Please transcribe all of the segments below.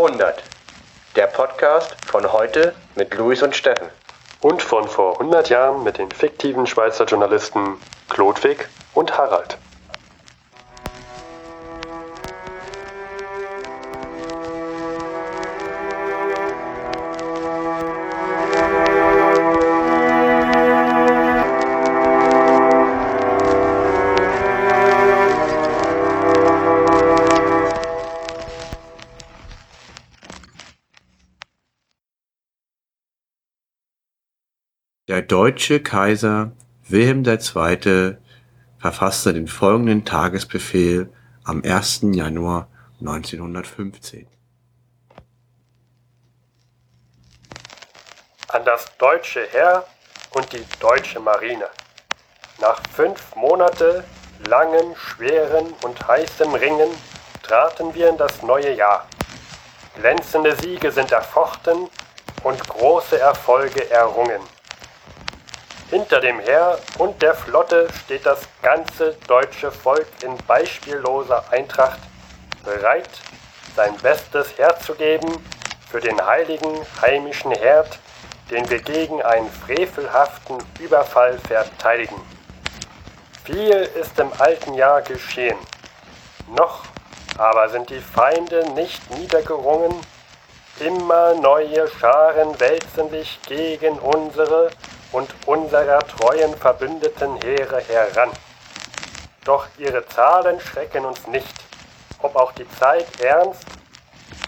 Verhundert. Der Podcast von heute mit Luis und Steffen. Und von vor 100 Jahren mit den fiktiven Schweizer Journalisten Klodwig und Harald. Deutsche Kaiser Wilhelm II. verfasste den folgenden Tagesbefehl am 1. Januar 1915. An das deutsche Heer und die deutsche Marine. Nach fünf Monate langem, schweren und heißem Ringen traten wir in das neue Jahr. Glänzende Siege sind erfochten und große Erfolge errungen. Hinter dem Heer und der Flotte steht das ganze deutsche Volk in beispielloser Eintracht, bereit, sein Bestes herzugeben für den heiligen heimischen Herd, den wir gegen einen frevelhaften Überfall verteidigen. Viel ist im alten Jahr geschehen. Noch aber sind die Feinde nicht niedergerungen, immer neue Scharen wälzen sich gegen unsere und unserer treuen Verbündeten Heere heran. Doch ihre Zahlen schrecken uns nicht, ob auch die Zeit ernst,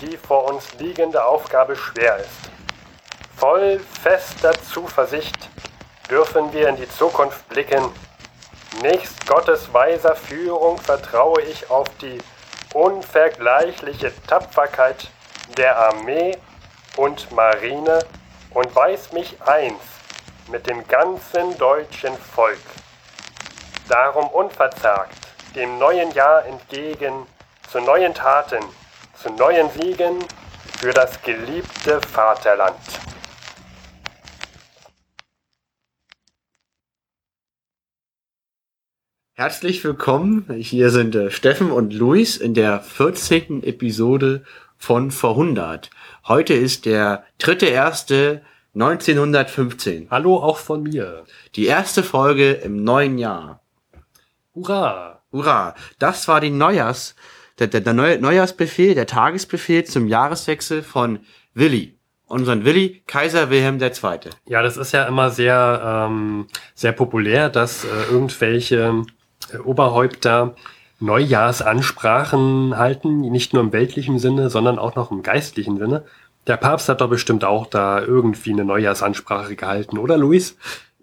die vor uns liegende Aufgabe schwer ist. Voll fester Zuversicht dürfen wir in die Zukunft blicken. Nächst Gottes weiser Führung vertraue ich auf die unvergleichliche Tapferkeit der Armee und Marine und weiß mich eins, mit dem ganzen deutschen Volk. Darum unverzagt dem neuen Jahr entgegen zu neuen Taten, zu neuen Siegen für das geliebte Vaterland. Herzlich willkommen. Hier sind äh, Steffen und Luis in der 14. Episode von Verhundert. Heute ist der dritte erste 1915. Hallo auch von mir. Die erste Folge im neuen Jahr. Hurra! Hurra! Das war die Neujahrs, der, der, der Neu Neujahrsbefehl, der Tagesbefehl zum Jahreswechsel von Willi. Unseren Willi, Kaiser Wilhelm II. Ja, das ist ja immer sehr, ähm, sehr populär, dass äh, irgendwelche äh, Oberhäupter Neujahrsansprachen halten, nicht nur im weltlichen Sinne, sondern auch noch im geistlichen Sinne. Der Papst hat doch bestimmt auch da irgendwie eine Neujahrsansprache gehalten, oder Luis?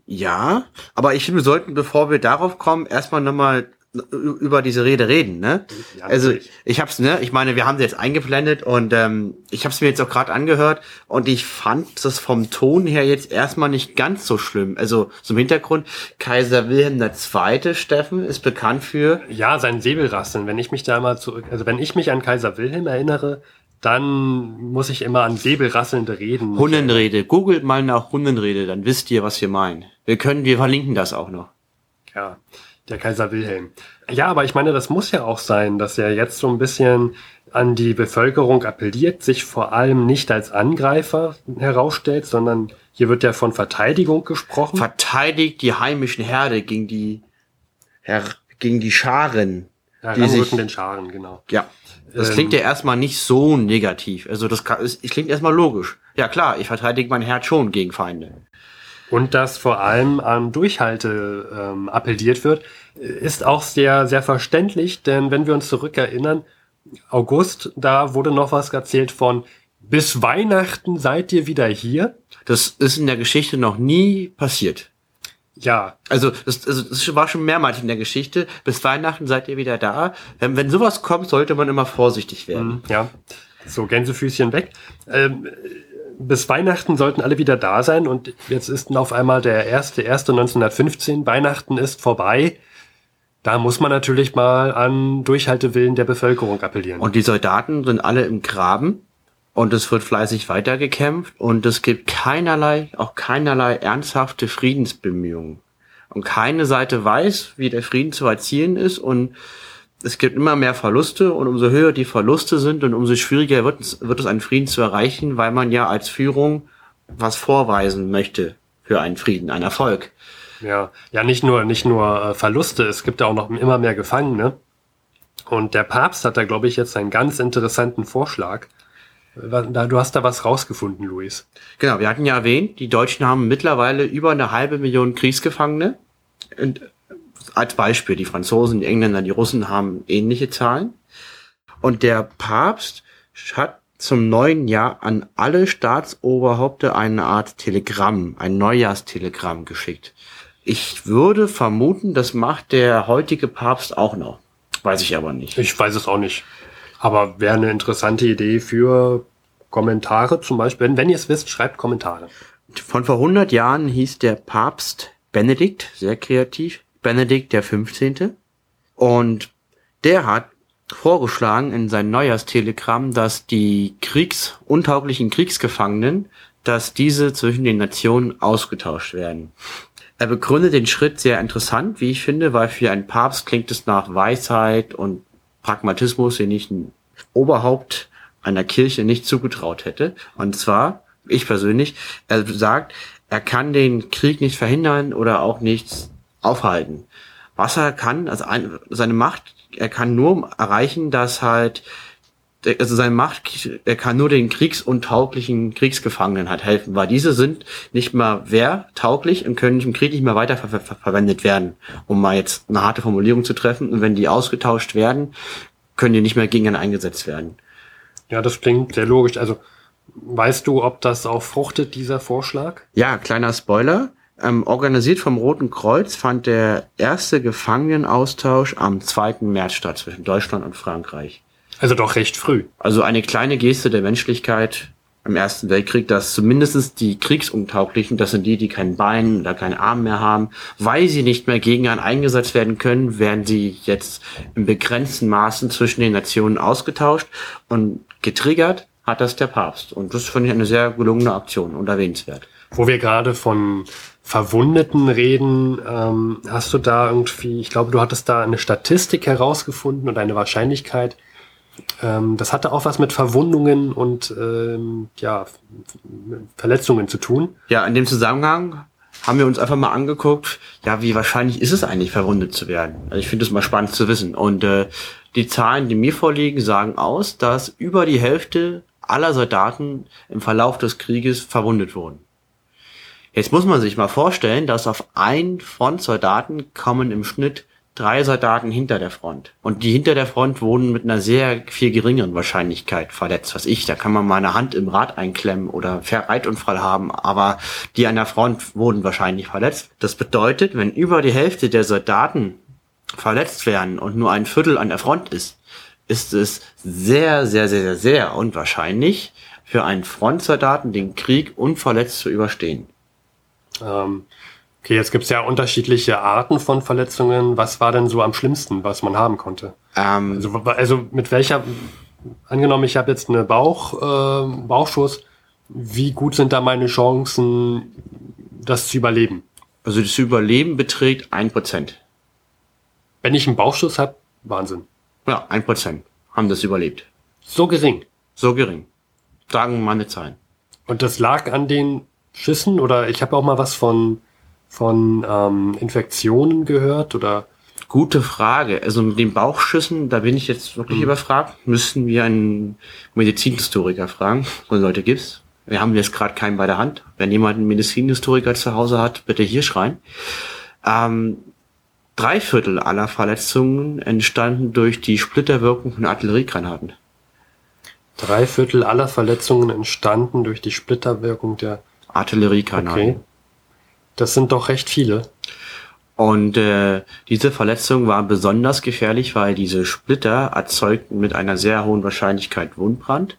Ja, aber ich finde, wir sollten, bevor wir darauf kommen, erstmal nochmal über diese Rede reden, ne? Ja, also ich hab's, ne? Ich meine, wir haben sie jetzt eingeblendet und ähm, ich habe es mir jetzt auch gerade angehört und ich fand das vom Ton her jetzt erstmal nicht ganz so schlimm. Also zum Hintergrund, Kaiser Wilhelm II. Steffen ist bekannt für ja sein Säbelrasseln. Wenn ich mich da mal zurück, also wenn ich mich an Kaiser Wilhelm erinnere, dann muss ich immer an säbelrasselnde Reden. Hundenrede. Googelt mal nach Hundenrede, dann wisst ihr, was wir meinen. Wir können, wir verlinken das auch noch. Ja, der Kaiser Wilhelm. Ja, aber ich meine, das muss ja auch sein, dass er jetzt so ein bisschen an die Bevölkerung appelliert, sich vor allem nicht als Angreifer herausstellt, sondern hier wird ja von Verteidigung gesprochen. Verteidigt die heimischen Herde gegen die, Her gegen die Scharen. Ja, die sich, den Scharen, genau. Ja. Das ähm, klingt ja erstmal nicht so negativ. Also das, das klingt erstmal logisch. Ja klar, ich verteidige mein Herz schon gegen Feinde. Und dass vor allem an Durchhalte ähm, appelliert wird, ist auch sehr, sehr verständlich, denn wenn wir uns zurückerinnern, August, da wurde noch was erzählt von bis Weihnachten seid ihr wieder hier. Das ist in der Geschichte noch nie passiert. Ja. Also das, also das war schon mehrmals in der Geschichte. Bis Weihnachten seid ihr wieder da. Wenn, wenn sowas kommt, sollte man immer vorsichtig werden. Mhm, ja. So, Gänsefüßchen weg. Ähm, bis Weihnachten sollten alle wieder da sein und jetzt ist auf einmal der erste, erste 1915. Weihnachten ist vorbei. Da muss man natürlich mal an Durchhaltewillen der Bevölkerung appellieren. Und die Soldaten sind alle im Graben und es wird fleißig weitergekämpft und es gibt keinerlei, auch keinerlei ernsthafte Friedensbemühungen. Und keine Seite weiß, wie der Frieden zu erzielen ist und es gibt immer mehr Verluste und umso höher die Verluste sind und umso schwieriger wird es, wird es einen Frieden zu erreichen, weil man ja als Führung was vorweisen möchte für einen Frieden, einen Erfolg. Ja, ja, nicht nur, nicht nur äh, Verluste, es gibt ja auch noch immer mehr Gefangene. Und der Papst hat da, glaube ich, jetzt einen ganz interessanten Vorschlag. Du hast da was rausgefunden, Luis. Genau, wir hatten ja erwähnt, die Deutschen haben mittlerweile über eine halbe Million Kriegsgefangene. Und als Beispiel, die Franzosen, die Engländer, die Russen haben ähnliche Zahlen. Und der Papst hat zum neuen Jahr an alle Staatsoberhaupte eine Art Telegramm, ein Neujahrstelegramm geschickt. Ich würde vermuten, das macht der heutige Papst auch noch. Weiß ich aber nicht. Ich weiß es auch nicht. Aber wäre eine interessante Idee für Kommentare zum Beispiel. Wenn, wenn ihr es wisst, schreibt Kommentare. Von vor 100 Jahren hieß der Papst Benedikt, sehr kreativ, Benedikt der 15. Und der hat vorgeschlagen in sein Neujahrstelegramm, dass die kriegsuntauglichen Kriegsgefangenen, dass diese zwischen den Nationen ausgetauscht werden. Er begründet den Schritt sehr interessant, wie ich finde, weil für einen Papst klingt es nach Weisheit und Pragmatismus, den ich ein Oberhaupt einer Kirche nicht zugetraut hätte. Und zwar, ich persönlich, er sagt, er kann den Krieg nicht verhindern oder auch nichts aufhalten. Was er kann, also ein, seine Macht, er kann nur erreichen, dass halt also seine Macht, er kann nur den kriegsuntauglichen Kriegsgefangenen halt helfen, weil diese sind nicht mehr wehrtauglich und können im Krieg nicht mehr weiter ver ver verwendet werden, um mal jetzt eine harte Formulierung zu treffen. Und wenn die ausgetauscht werden, können die nicht mehr gegen eingesetzt werden. Ja, das klingt sehr logisch. Also weißt du, ob das auch fruchtet, dieser Vorschlag? Ja, kleiner Spoiler. Ähm, organisiert vom Roten Kreuz fand der erste Gefangenenaustausch am 2. März statt zwischen Deutschland und Frankreich. Also doch recht früh. Also eine kleine Geste der Menschlichkeit im Ersten Weltkrieg, dass zumindest die Kriegsuntauglichen, das sind die, die kein Bein oder keinen Arm mehr haben, weil sie nicht mehr gegen einen eingesetzt werden können, werden sie jetzt in begrenzten Maßen zwischen den Nationen ausgetauscht und getriggert hat das der Papst. Und das finde ich eine sehr gelungene Aktion und erwähnenswert. Wo wir gerade von Verwundeten reden, ähm, hast du da irgendwie, ich glaube, du hattest da eine Statistik herausgefunden und eine Wahrscheinlichkeit, ähm, das hatte auch was mit Verwundungen und ähm, ja, Verletzungen zu tun. Ja, in dem Zusammenhang haben wir uns einfach mal angeguckt, ja, wie wahrscheinlich ist es eigentlich, verwundet zu werden. Also ich finde es mal spannend zu wissen. Und äh, die Zahlen, die mir vorliegen, sagen aus, dass über die Hälfte aller Soldaten im Verlauf des Krieges verwundet wurden. Jetzt muss man sich mal vorstellen, dass auf ein Frontsoldaten kommen im Schnitt drei Soldaten hinter der Front. Und die hinter der Front wurden mit einer sehr viel geringeren Wahrscheinlichkeit verletzt. Was ich, da kann man mal eine Hand im Rad einklemmen oder Reitunfall haben, aber die an der Front wurden wahrscheinlich verletzt. Das bedeutet, wenn über die Hälfte der Soldaten verletzt werden und nur ein Viertel an der Front ist, ist es sehr, sehr, sehr, sehr, sehr unwahrscheinlich für einen Frontsoldaten den Krieg unverletzt zu überstehen. Ähm, Okay, jetzt gibt's ja unterschiedliche Arten von Verletzungen. Was war denn so am schlimmsten, was man haben konnte? Ähm, also, also mit welcher, angenommen, ich habe jetzt eine Bauch, äh, Bauchschuss, wie gut sind da meine Chancen, das zu überleben? Also das Überleben beträgt ein Prozent. Wenn ich einen Bauchschuss habe, Wahnsinn. Ja, ein Prozent haben das überlebt. So gering? So gering. Sagen meine Zahlen. Und das lag an den Schüssen oder ich habe auch mal was von von ähm, Infektionen gehört oder? Gute Frage. Also mit den Bauchschüssen, da bin ich jetzt wirklich mhm. überfragt. Müssten wir einen Medizinhistoriker fragen. So Leute gibt's. Wir haben jetzt gerade keinen bei der Hand. Wenn jemand einen Medizinhistoriker zu Hause hat, bitte hier schreien. Ähm, drei Viertel aller Verletzungen entstanden durch die Splitterwirkung von Artilleriegranaten. Drei Viertel aller Verletzungen entstanden durch die Splitterwirkung der Artilleriegranaten. Okay. Das sind doch recht viele. Und äh, diese Verletzung war besonders gefährlich, weil diese Splitter erzeugten mit einer sehr hohen Wahrscheinlichkeit Wundbrand.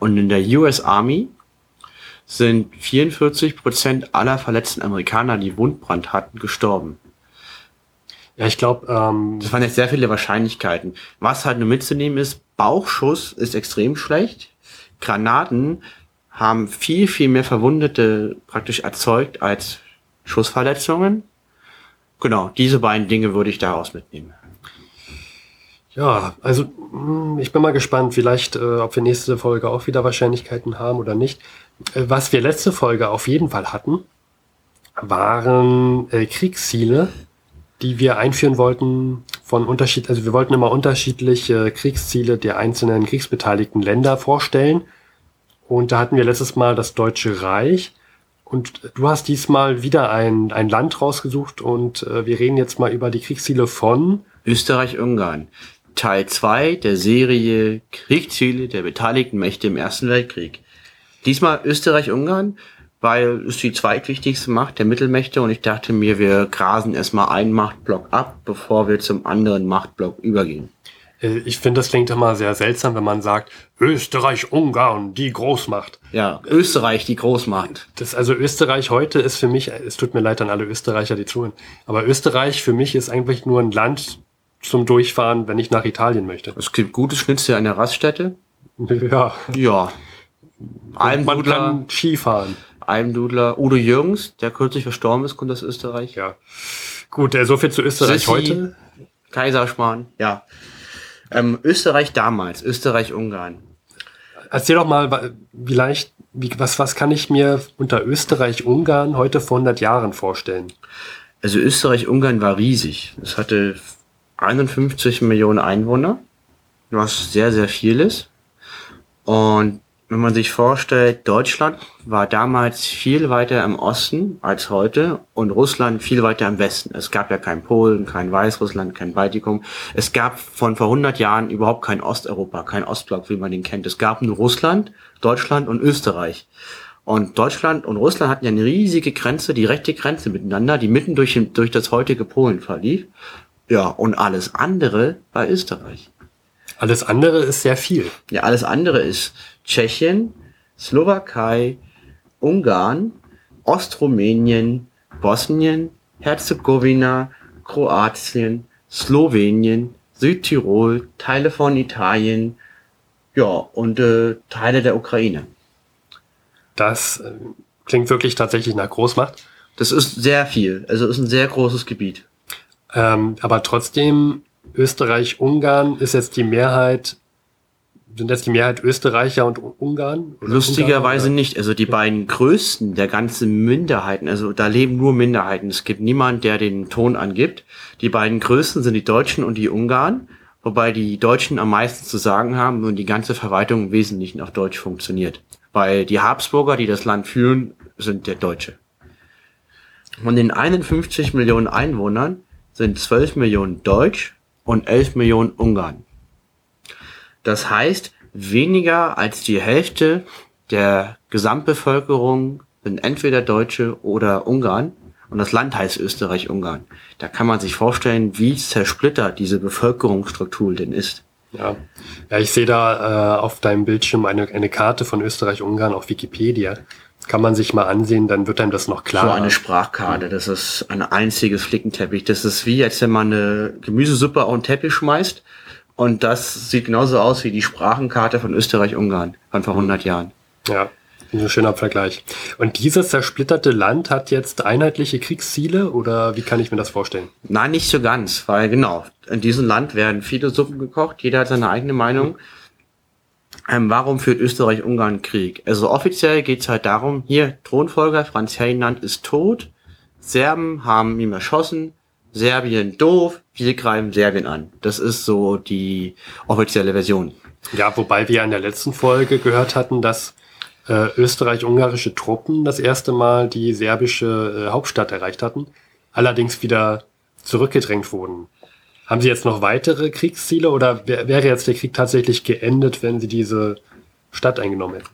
Und in der US Army sind 44 Prozent aller verletzten Amerikaner, die Wundbrand hatten, gestorben. Ja, ich glaube, ähm, das waren jetzt sehr viele Wahrscheinlichkeiten. Was halt nur mitzunehmen ist, Bauchschuss ist extrem schlecht. Granaten haben viel, viel mehr Verwundete praktisch erzeugt als Schussverletzungen. Genau, diese beiden Dinge würde ich daraus mitnehmen. Ja, also hm, ich bin mal gespannt, vielleicht, äh, ob wir nächste Folge auch wieder Wahrscheinlichkeiten haben oder nicht. Äh, was wir letzte Folge auf jeden Fall hatten, waren äh, Kriegsziele, die wir einführen wollten von Unterschied, also wir wollten immer unterschiedliche Kriegsziele der einzelnen kriegsbeteiligten Länder vorstellen. Und da hatten wir letztes Mal das Deutsche Reich. Und du hast diesmal wieder ein, ein Land rausgesucht und äh, wir reden jetzt mal über die Kriegsziele von Österreich-Ungarn. Teil 2 der Serie Kriegsziele der beteiligten Mächte im Ersten Weltkrieg. Diesmal Österreich-Ungarn, weil es die zweitwichtigste Macht der Mittelmächte und ich dachte mir, wir grasen erstmal einen Machtblock ab, bevor wir zum anderen Machtblock übergehen. Äh, ich finde, das klingt immer sehr seltsam, wenn man sagt, Österreich-Ungarn, die Großmacht. Ja, Österreich, die Großmacht. Das, also Österreich heute ist für mich, es tut mir leid an alle Österreicher, die zuhören, aber Österreich für mich ist eigentlich nur ein Land zum Durchfahren, wenn ich nach Italien möchte. Es gibt gutes Schnitzel an der Raststätte. Ja. Ja. Man kann Skifahren. Almdudler Udo Jürgens, der kürzlich verstorben ist, kommt aus Österreich. Ja. Gut, so viel zu Österreich Sissi, heute. Kaiserschmarrn, ja. Ähm, Österreich damals, Österreich-Ungarn. Erzähl doch mal, vielleicht, wie, was, was kann ich mir unter Österreich-Ungarn heute vor 100 Jahren vorstellen? Also Österreich-Ungarn war riesig. Es hatte 51 Millionen Einwohner, was sehr, sehr viel ist. Und wenn man sich vorstellt, Deutschland war damals viel weiter im Osten als heute und Russland viel weiter im Westen. Es gab ja kein Polen, kein Weißrussland, kein Baltikum. Es gab von vor 100 Jahren überhaupt kein Osteuropa, kein Ostblock, wie man den kennt. Es gab nur Russland, Deutschland und Österreich. Und Deutschland und Russland hatten ja eine riesige Grenze, direkte Grenze miteinander, die mitten durch, durch das heutige Polen verlief. Ja, und alles andere war Österreich. Alles andere ist sehr viel. Ja, alles andere ist Tschechien, Slowakei, Ungarn, Ostrumänien, Bosnien, Herzegowina, Kroatien, Slowenien, Südtirol, Teile von Italien, ja, und äh, Teile der Ukraine. Das äh, klingt wirklich tatsächlich nach Großmacht. Das ist sehr viel. Also ist ein sehr großes Gebiet. Ähm, aber trotzdem, Österreich-Ungarn ist jetzt die Mehrheit, sind jetzt die Mehrheit Österreicher und Ungarn? Lustigerweise Ungarn, nicht. Also die beiden größten der ganzen Minderheiten, also da leben nur Minderheiten. Es gibt niemand, der den Ton angibt. Die beiden größten sind die Deutschen und die Ungarn, wobei die Deutschen am meisten zu sagen haben und die ganze Verwaltung im Wesentlichen auf Deutsch funktioniert. Weil die Habsburger, die das Land führen, sind der Deutsche. Von den 51 Millionen Einwohnern sind 12 Millionen Deutsch und 11 Millionen Ungarn. Das heißt, weniger als die Hälfte der Gesamtbevölkerung sind entweder Deutsche oder Ungarn. Und das Land heißt Österreich-Ungarn. Da kann man sich vorstellen, wie zersplittert diese Bevölkerungsstruktur denn ist. Ja. ja, ich sehe da äh, auf deinem Bildschirm eine, eine Karte von Österreich-Ungarn auf Wikipedia. Kann man sich mal ansehen, dann wird einem das noch So klar. eine Sprachkarte, das ist ein einziges Flickenteppich. Das ist wie, als wenn man eine Gemüsesuppe auf einen Teppich schmeißt. Und das sieht genauso aus wie die Sprachenkarte von Österreich-Ungarn von vor 100 Jahren. Ja, ein schöner Vergleich. Und dieses zersplitterte Land hat jetzt einheitliche Kriegsziele oder wie kann ich mir das vorstellen? Nein, nicht so ganz, weil genau, in diesem Land werden viele Suppen gekocht, jeder hat seine eigene Meinung. Ähm, warum führt Österreich-Ungarn Krieg? Also offiziell geht's halt darum, hier, Thronfolger Franz Ferdinand ist tot, Serben haben ihn erschossen, Serbien doof, wir greifen Serbien an. Das ist so die offizielle Version. Ja, wobei wir in der letzten Folge gehört hatten, dass äh, österreich-ungarische Truppen das erste Mal die serbische äh, Hauptstadt erreicht hatten, allerdings wieder zurückgedrängt wurden. Haben Sie jetzt noch weitere Kriegsziele oder wär, wäre jetzt der Krieg tatsächlich geendet, wenn Sie diese Stadt eingenommen hätten?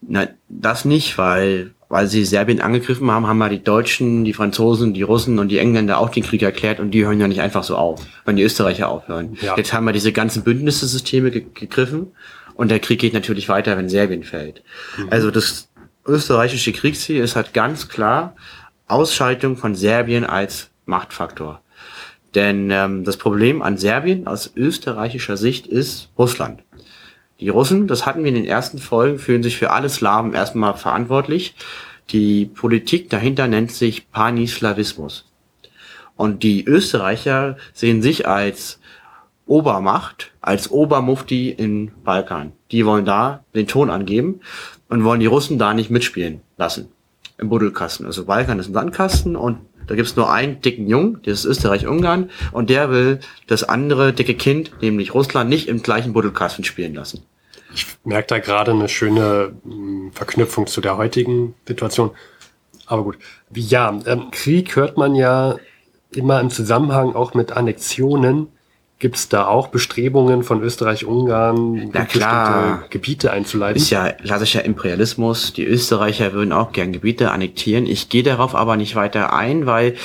Nein, das nicht, weil, weil sie Serbien angegriffen haben, haben ja die Deutschen, die Franzosen, die Russen und die Engländer auch den Krieg erklärt und die hören ja nicht einfach so auf, wenn die Österreicher aufhören. Ja. Jetzt haben wir diese ganzen Bündnissysteme ge gegriffen und der Krieg geht natürlich weiter, wenn Serbien fällt. Also das österreichische Kriegsziel ist halt ganz klar Ausschaltung von Serbien als Machtfaktor. Denn ähm, das Problem an Serbien aus österreichischer Sicht ist Russland. Die Russen, das hatten wir in den ersten Folgen, fühlen sich für alle Slawen erstmal verantwortlich. Die Politik dahinter nennt sich Panislawismus. Und die Österreicher sehen sich als Obermacht als Obermufti in Balkan. Die wollen da den Ton angeben und wollen die Russen da nicht mitspielen lassen. Im Buddelkasten. Also Balkan ist ein Sandkasten und da gibt's nur einen dicken Jungen, das ist Österreich-Ungarn, und der will das andere dicke Kind, nämlich Russland, nicht im gleichen Buddelkasten spielen lassen. Ich merke da gerade eine schöne hm, Verknüpfung zu der heutigen Situation. Aber gut. Ja, ähm, Krieg hört man ja immer im Zusammenhang auch mit Annexionen. Gibt es da auch Bestrebungen von Österreich-Ungarn, bestimmte Gebiete einzuleiten? Ist ja klassischer Imperialismus. Die Österreicher würden auch gern Gebiete annektieren. Ich gehe darauf aber nicht weiter ein, weil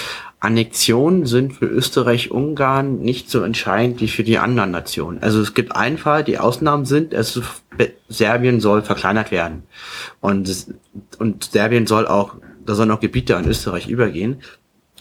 Annexionen sind für Österreich-Ungarn nicht so entscheidend wie für die anderen Nationen. Also es gibt einen Fall, die Ausnahmen sind, es, Serbien soll verkleinert werden. Und, und Serbien soll auch, da sollen auch Gebiete an Österreich übergehen.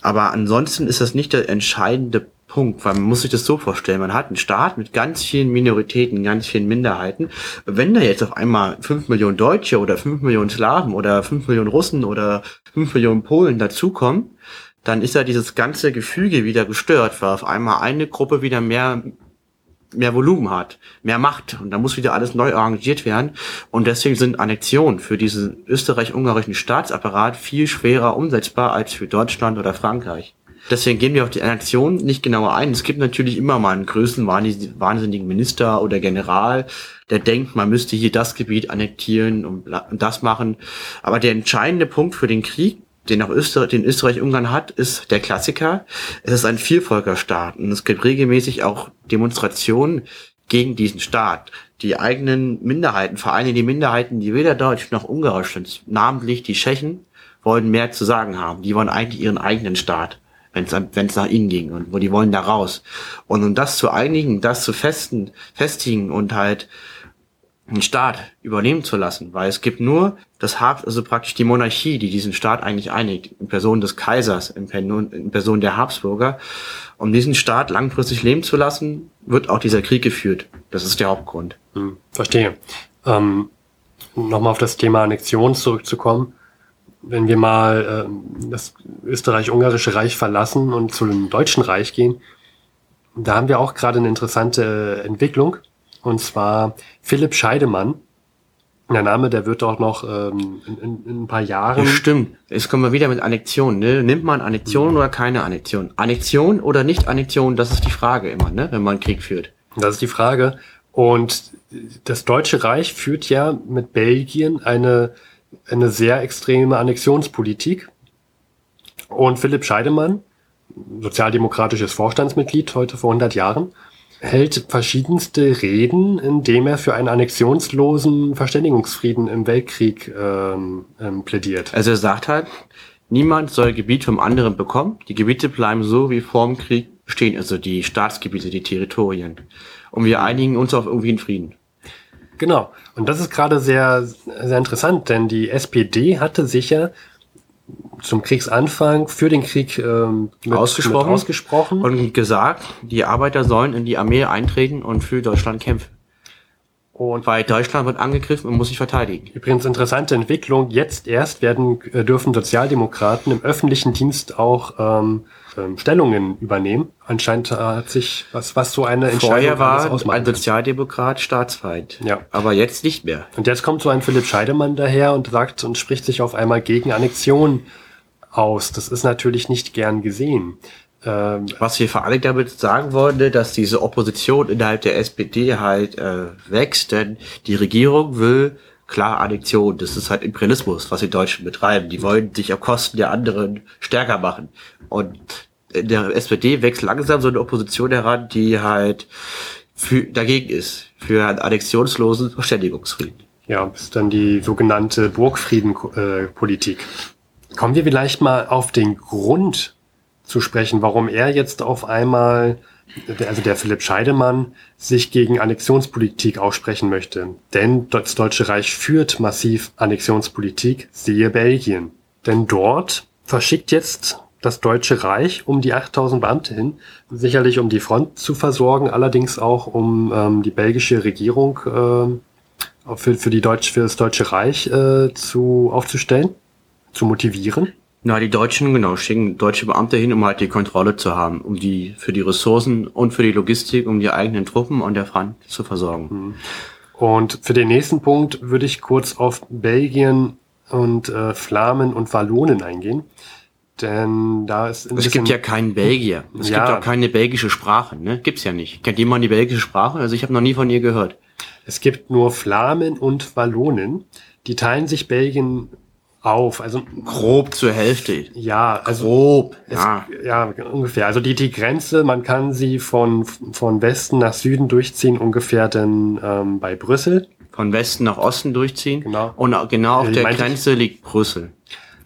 Aber ansonsten ist das nicht der entscheidende Punkt, weil man muss sich das so vorstellen, man hat einen Staat mit ganz vielen Minoritäten, ganz vielen Minderheiten. Wenn da jetzt auf einmal fünf Millionen Deutsche oder fünf Millionen Slawen oder fünf Millionen Russen oder fünf Millionen Polen dazukommen, dann ist ja dieses ganze Gefüge wieder gestört, weil auf einmal eine Gruppe wieder mehr mehr Volumen hat, mehr Macht und da muss wieder alles neu arrangiert werden und deswegen sind Annexionen für diesen österreich-ungarischen Staatsapparat viel schwerer umsetzbar als für Deutschland oder Frankreich. Deswegen gehen wir auf die Annexion nicht genauer ein. Es gibt natürlich immer mal einen größten wahnsinnigen Minister oder General, der denkt, man müsste hier das Gebiet annektieren und das machen. Aber der entscheidende Punkt für den Krieg, den auch Österreich, den Österreich-Ungarn hat, ist der Klassiker. Es ist ein Vielvölkerstaat und es gibt regelmäßig auch Demonstrationen gegen diesen Staat. Die eigenen Minderheiten, vor allem die Minderheiten, die weder Deutsch noch Ungarisch sind, namentlich die Tschechen, wollen mehr zu sagen haben. Die wollen eigentlich ihren eigenen Staat wenn es nach ihnen ging und wo die wollen da raus. Und um das zu einigen, das zu festen, festigen und halt einen Staat übernehmen zu lassen, weil es gibt nur das Habs, also praktisch die Monarchie, die diesen Staat eigentlich einigt, in Person des Kaisers, in Person der Habsburger. Um diesen Staat langfristig leben zu lassen, wird auch dieser Krieg geführt. Das ist der Hauptgrund. Hm, verstehe. Ähm, Nochmal auf das Thema Annexion zurückzukommen wenn wir mal äh, das österreich-ungarische Reich verlassen und zu dem Deutschen Reich gehen, da haben wir auch gerade eine interessante Entwicklung. Und zwar Philipp Scheidemann. Der Name, der wird auch noch ähm, in, in, in ein paar Jahren. Ja, stimmt. Jetzt kommen wir wieder mit Annexion. Ne? Nimmt man Annexion mhm. oder keine Annexion? Annexion oder nicht Annexion, das ist die Frage immer, ne? wenn man Krieg führt. Das ist die Frage. Und das Deutsche Reich führt ja mit Belgien eine eine sehr extreme Annexionspolitik. Und Philipp Scheidemann, sozialdemokratisches Vorstandsmitglied heute vor 100 Jahren, hält verschiedenste Reden, indem er für einen annexionslosen Verständigungsfrieden im Weltkrieg ähm, ähm, plädiert. Also er sagt halt, niemand soll Gebiet vom anderen bekommen. Die Gebiete bleiben so wie vor dem Krieg stehen, also die Staatsgebiete, die Territorien. Und wir einigen uns auf irgendwie einen Frieden. Genau. Und das ist gerade sehr, sehr interessant, denn die SPD hatte sich ja zum Kriegsanfang für den Krieg ähm, mit, ausgesprochen, mit ausgesprochen und gesagt, die Arbeiter sollen in die Armee eintreten und für Deutschland kämpfen. Und weil Deutschland wird angegriffen und muss sich verteidigen. Übrigens interessante Entwicklung. Jetzt erst werden äh, dürfen Sozialdemokraten im öffentlichen Dienst auch ähm, ähm, Stellungen übernehmen. Anscheinend hat sich was, was so eine Entscheidung Vorher war ein Sozialdemokrat Staatsfeind. Ja. Aber jetzt nicht mehr. Und jetzt kommt so ein Philipp Scheidemann daher und sagt und spricht sich auf einmal gegen Annexion aus. Das ist natürlich nicht gern gesehen. Ähm, was wir vor allem damit sagen wollen, dass diese Opposition innerhalb der SPD halt äh, wächst, denn die Regierung will klar Annexion. Das ist halt Imperialismus, was die Deutschen betreiben. Die wollen sich auf Kosten der anderen stärker machen. Und in der SPD wächst langsam so eine Opposition heran, die halt für, dagegen ist, für einen annexionslosen Verständigungsfrieden. Ja, ist dann die sogenannte Burgfriedenpolitik. Äh, Kommen wir vielleicht mal auf den Grund zu sprechen, warum er jetzt auf einmal also der Philipp Scheidemann, sich gegen Annexionspolitik aussprechen möchte. Denn das Deutsche Reich führt massiv Annexionspolitik, siehe Belgien. Denn dort verschickt jetzt das Deutsche Reich um die 8000 Beamte hin, sicherlich um die Front zu versorgen, allerdings auch um ähm, die belgische Regierung äh, für, für, die Deutsch, für das Deutsche Reich äh, zu, aufzustellen, zu motivieren. Na, die Deutschen, genau, schicken deutsche Beamte hin, um halt die Kontrolle zu haben, um die, für die Ressourcen und für die Logistik, um die eigenen Truppen und der Front zu versorgen. Mhm. Und für den nächsten Punkt würde ich kurz auf Belgien und äh, Flamen und Wallonen eingehen. Denn da ist Es gibt ja keinen Belgier. Es ja. gibt auch keine belgische Sprache, ne? Gibt's ja nicht. Kennt jemand die belgische Sprache? Also ich habe noch nie von ihr gehört. Es gibt nur Flamen und Wallonen. Die teilen sich Belgien auf. Also grob zur Hälfte. Ja, also grob. Es, ja. ja, ungefähr. Also die die Grenze, man kann sie von von Westen nach Süden durchziehen, ungefähr dann ähm, bei Brüssel. Von Westen nach Osten durchziehen. Genau. Und genau auf der Grenze liegt Brüssel.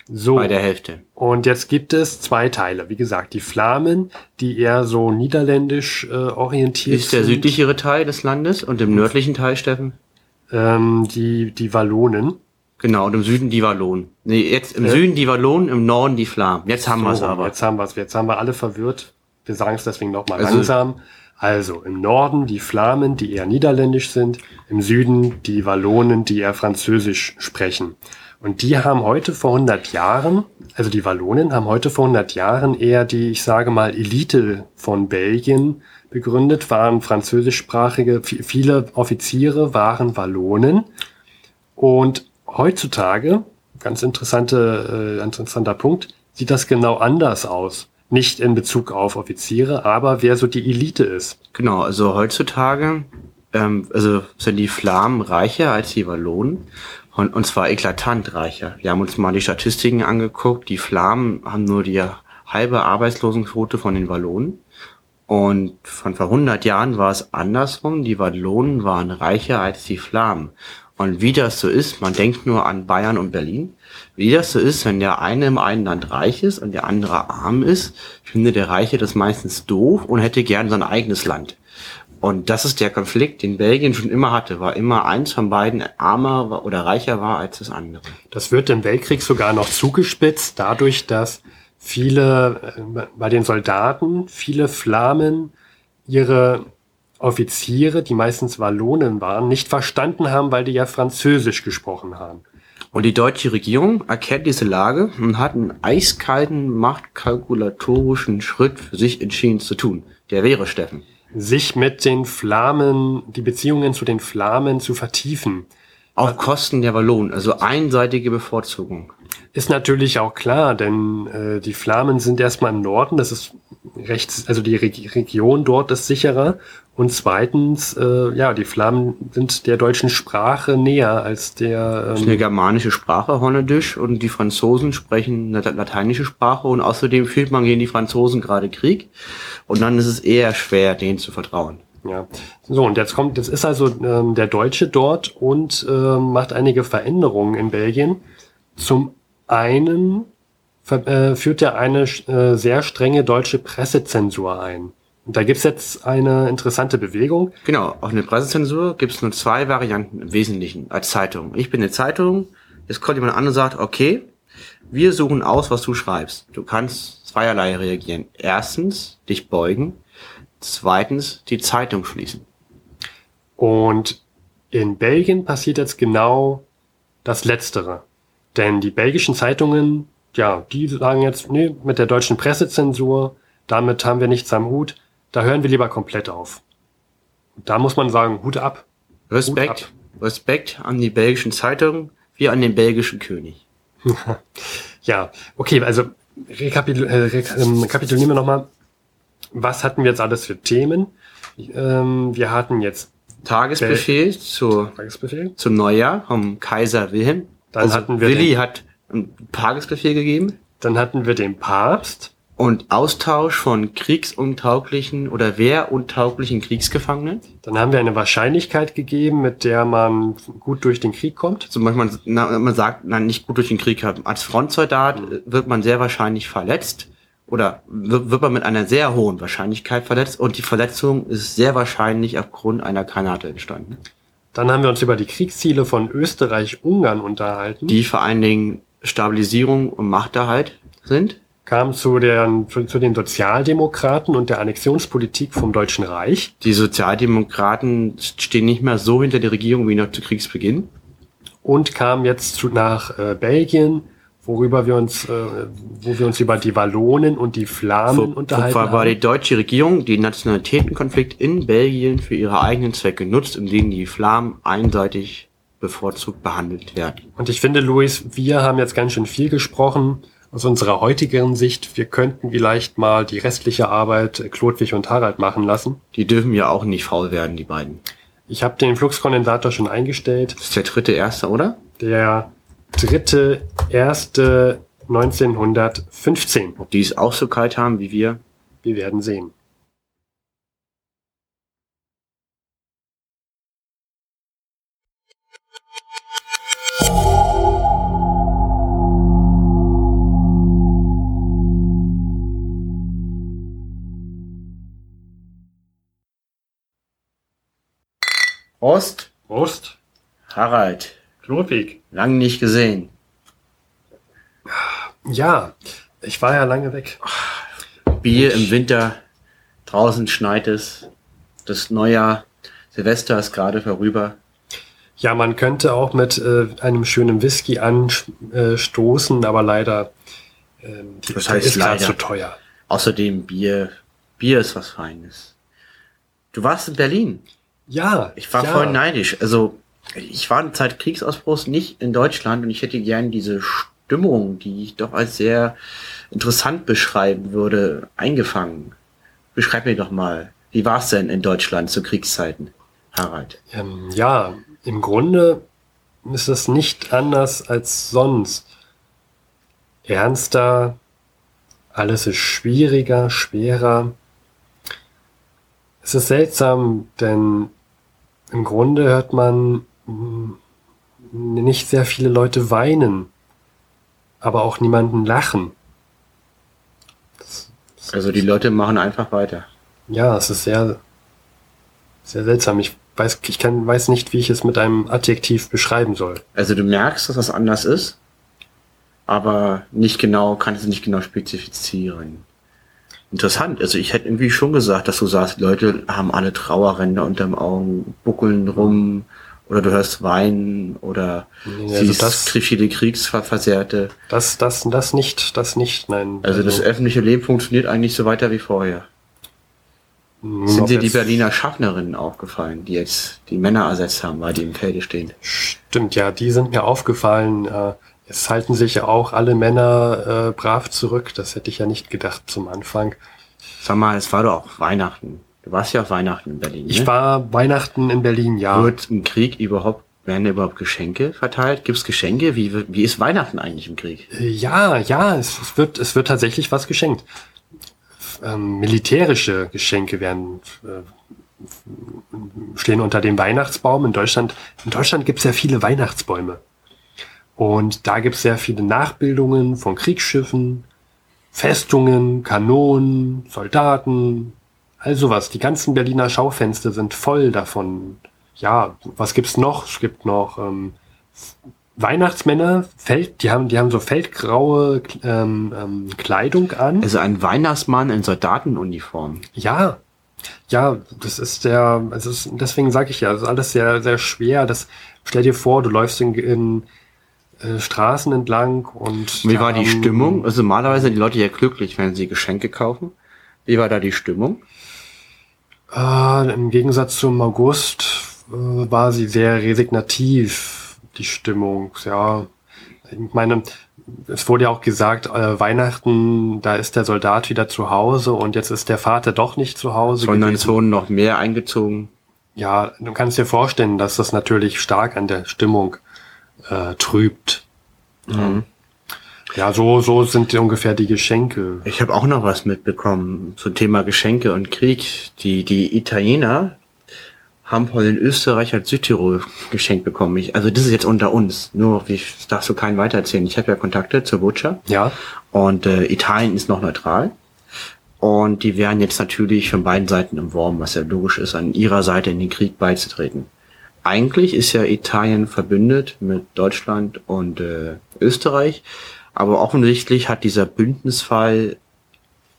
So. Bei der Hälfte. Und jetzt gibt es zwei Teile. Wie gesagt, die Flamen, die eher so niederländisch äh, orientiert sind. Ist der südlichere Teil des Landes und im nördlichen Teil, Steffen? Ähm, die, die Wallonen. Genau, und im Süden die Wallonen. Nee, jetzt im äh, Süden die Wallonen, im Norden die Flamen. Jetzt haben so, wir es aber. Jetzt haben wir es. Jetzt haben wir alle verwirrt. Wir sagen es deswegen nochmal also, langsam. Also im Norden die Flamen, die eher niederländisch sind. Im Süden die Wallonen, die eher französisch sprechen. Und die haben heute vor 100 Jahren, also die Wallonen haben heute vor 100 Jahren eher die, ich sage mal, Elite von Belgien begründet, waren französischsprachige, viele Offiziere waren Wallonen. Und heutzutage, ganz interessante, äh, interessanter Punkt, sieht das genau anders aus. Nicht in Bezug auf Offiziere, aber wer so die Elite ist. Genau, also heutzutage ähm, also sind die Flamen reicher als die Wallonen. Und, und zwar eklatant reicher. Wir haben uns mal die Statistiken angeguckt. Die Flamen haben nur die halbe Arbeitslosenquote von den Wallonen. Und von vor 100 Jahren war es andersrum. Die Wallonen waren reicher als die Flamen. Und wie das so ist, man denkt nur an Bayern und Berlin. Wie das so ist, wenn der eine im einen Land reich ist und der andere arm ist, findet der Reiche das meistens doof und hätte gern sein eigenes Land. Und das ist der Konflikt, den Belgien schon immer hatte, war immer eins von beiden armer oder reicher war als das andere. Das wird im Weltkrieg sogar noch zugespitzt, dadurch, dass viele, äh, bei den Soldaten, viele Flamen ihre Offiziere, die meistens Wallonen waren, nicht verstanden haben, weil die ja Französisch gesprochen haben. Und die deutsche Regierung erkennt diese Lage und hat einen eiskalten, machtkalkulatorischen Schritt für sich entschieden zu tun. Der wäre Steffen sich mit den Flamen, die Beziehungen zu den Flamen zu vertiefen. Auf Kosten der Wallonen, also einseitige Bevorzugung. Ist natürlich auch klar, denn äh, die Flamen sind erstmal im Norden, das ist rechts, also die Re Region dort ist sicherer. Und zweitens, äh, ja, die Flamen sind der deutschen Sprache näher als der. Ähm das ist eine germanische Sprache, Holländisch, und die Franzosen sprechen eine lateinische Sprache und außerdem fühlt man gegen die Franzosen gerade Krieg. Und dann ist es eher schwer, denen zu vertrauen. Ja. So, und jetzt kommt, jetzt ist also ähm, der Deutsche dort und äh, macht einige Veränderungen in Belgien. Zum einen äh, führt er eine äh, sehr strenge deutsche Pressezensur ein. Und da gibt's jetzt eine interessante Bewegung. Genau, auf eine Pressezensur gibt's nur zwei Varianten im Wesentlichen als Zeitung. Ich bin eine Zeitung, jetzt kommt jemand an und sagt, okay, wir suchen aus, was du schreibst. Du kannst zweierlei reagieren. Erstens, dich beugen. Zweitens, die Zeitung schließen. Und in Belgien passiert jetzt genau das Letztere. Denn die belgischen Zeitungen, ja, die sagen jetzt, nee, mit der deutschen Pressezensur, damit haben wir nichts am Hut, da hören wir lieber komplett auf. Und da muss man sagen, Hut ab. Respekt, Hut ab. Respekt an die belgischen Zeitungen, wie an den belgischen König. ja, okay, also rekapitul äh, rekapitulieren wir nochmal. Was hatten wir jetzt alles für Themen? Ähm, wir hatten jetzt Tagesbefehl, Bel zu, Tagesbefehl zum Neujahr vom Kaiser Wilhelm. Dann also hatten wir Willi hat einen Tagesbefehl gegeben. Dann hatten wir den Papst. Und Austausch von kriegsuntauglichen oder wehruntauglichen Kriegsgefangenen. Dann haben wir eine Wahrscheinlichkeit gegeben, mit der man gut durch den Krieg kommt. Zum Beispiel, man, man sagt, nein, nicht gut durch den Krieg. Als Frontsoldat mhm. wird man sehr wahrscheinlich verletzt oder wird man mit einer sehr hohen Wahrscheinlichkeit verletzt und die Verletzung ist sehr wahrscheinlich aufgrund einer Granate entstanden. Dann haben wir uns über die Kriegsziele von Österreich-Ungarn unterhalten. Die vor allen Dingen Stabilisierung und Machterhalt sind. Kam zu, der, zu, den Sozialdemokraten und der Annexionspolitik vom Deutschen Reich. Die Sozialdemokraten stehen nicht mehr so hinter der Regierung wie noch zu Kriegsbeginn. Und kam jetzt zu, nach äh, Belgien worüber wir uns, äh, wo wir uns über die Wallonen und die Flamen Wo, unterhalten war, war haben. die deutsche Regierung den Nationalitätenkonflikt in Belgien für ihre eigenen Zwecke nutzt, in denen die Flamen einseitig bevorzugt behandelt werden. Und ich finde, Luis, wir haben jetzt ganz schön viel gesprochen aus unserer heutigen Sicht. Wir könnten vielleicht mal die restliche Arbeit äh, Klodwig und Harald machen lassen. Die dürfen ja auch nicht faul werden, die beiden. Ich habe den Fluxkondensator schon eingestellt. Das ist der dritte Erste, oder? Der dritte, erste 1915. Ob die es auch so kalt haben wie wir? Wir werden sehen. Prost, Prost, Harald. Klodwig. Lang nicht gesehen. Ja, ich war ja lange weg. Bier im Winter, draußen schneit es. Das Neujahr, Silvester ist gerade vorüber. Ja, man könnte auch mit äh, einem schönen Whisky anstoßen, aber leider ähm, die Das heißt ist leider. zu teuer. Außerdem Bier. Bier ist was Feines. Du warst in Berlin. Ja, Ich war ja. voll neidisch. Also, ich war in Zeit Kriegsausbruchs nicht in Deutschland und ich hätte gern diese Stimmung, die ich doch als sehr interessant beschreiben würde, eingefangen. Beschreib mir doch mal, wie war es denn in Deutschland zu Kriegszeiten, Harald? Ähm, ja, im Grunde ist es nicht anders als sonst. Ernster, alles ist schwieriger, schwerer. Es ist seltsam, denn im Grunde hört man nicht sehr viele Leute weinen, aber auch niemanden lachen. Also die Leute machen einfach weiter. Ja, es ist sehr, sehr seltsam. Ich weiß, ich kann, weiß nicht, wie ich es mit einem Adjektiv beschreiben soll. Also du merkst, dass das anders ist, aber nicht genau, kannst es nicht genau spezifizieren. Interessant. Also ich hätte irgendwie schon gesagt, dass du sagst, Leute haben alle Trauerränder unterm Augen, buckeln rum, oder du hörst weinen, oder Nee, also siehst das- viele Kriegsversehrte. Das, das, das nicht, das nicht, nein. Also das öffentliche Leben funktioniert eigentlich so weiter wie vorher. Sind dir die Berliner Schaffnerinnen aufgefallen, die jetzt die Männer ersetzt haben, weil die im Felde stehen? Stimmt, ja, die sind mir aufgefallen. Es halten sich ja auch alle Männer äh, brav zurück. Das hätte ich ja nicht gedacht zum Anfang. Sag mal, es war doch auch Weihnachten. Du warst ja auf Weihnachten in Berlin. Ich ne? war Weihnachten in Berlin, ja. Wird im Krieg überhaupt, werden überhaupt Geschenke verteilt? Gibt es Geschenke? Wie, wie ist Weihnachten eigentlich im Krieg? Äh, Ja, ja, es, es wird, es wird tatsächlich was geschenkt. Ähm, militärische Geschenke werden äh, stehen unter dem Weihnachtsbaum in Deutschland. In Deutschland gibt es ja viele Weihnachtsbäume. Und da gibt es sehr viele Nachbildungen von Kriegsschiffen, Festungen, Kanonen, Soldaten, all sowas. Die ganzen Berliner Schaufenster sind voll davon. Ja, was gibt's noch? Es gibt noch ähm, Weihnachtsmänner, Feld, die haben, die haben so feldgraue ähm, ähm, Kleidung an. Also ein Weihnachtsmann in Soldatenuniform. Ja, ja, das ist der, ist, deswegen sage ich ja, das ist alles sehr, sehr schwer. Das, stell dir vor, du läufst in, in äh, Straßen entlang und. Wie war die haben- Stimmung? Also normalerweise sind die Leute ja glücklich, wenn sie Geschenke kaufen. Wie war da die Stimmung? Äh, Im Gegensatz zum August äh, war sie sehr resignativ, die Stimmung, ja. Ich meine, es wurde ja auch gesagt, äh, Weihnachten, da ist der Soldat wieder zu Hause und jetzt ist der Vater doch nicht zu Hause. Sondern es wurden noch mehr eingezogen. Ja, du kannst dir vorstellen, dass das natürlich stark an der Stimmung äh, trübt. Ja, so, so sind ungefähr die Geschenke. Ich habe auch noch was mitbekommen zum Thema Geschenke und Krieg. Die, die Italiener haben von den Österreichern Südtirol geschenkt bekommen. Ich, also das ist jetzt unter uns. Nur, wie darfst du keinen weitererzählen. Ich habe ja Kontakte zur Butcher. Ja, Und äh, Italien ist noch neutral. Und die wären jetzt natürlich von beiden Seiten umworben, was ja logisch ist, an ihrer Seite in den Krieg beizutreten. Eigentlich ist ja Italien verbündet mit Deutschland und äh, Österreich, aber offensichtlich hat dieser Bündnisfall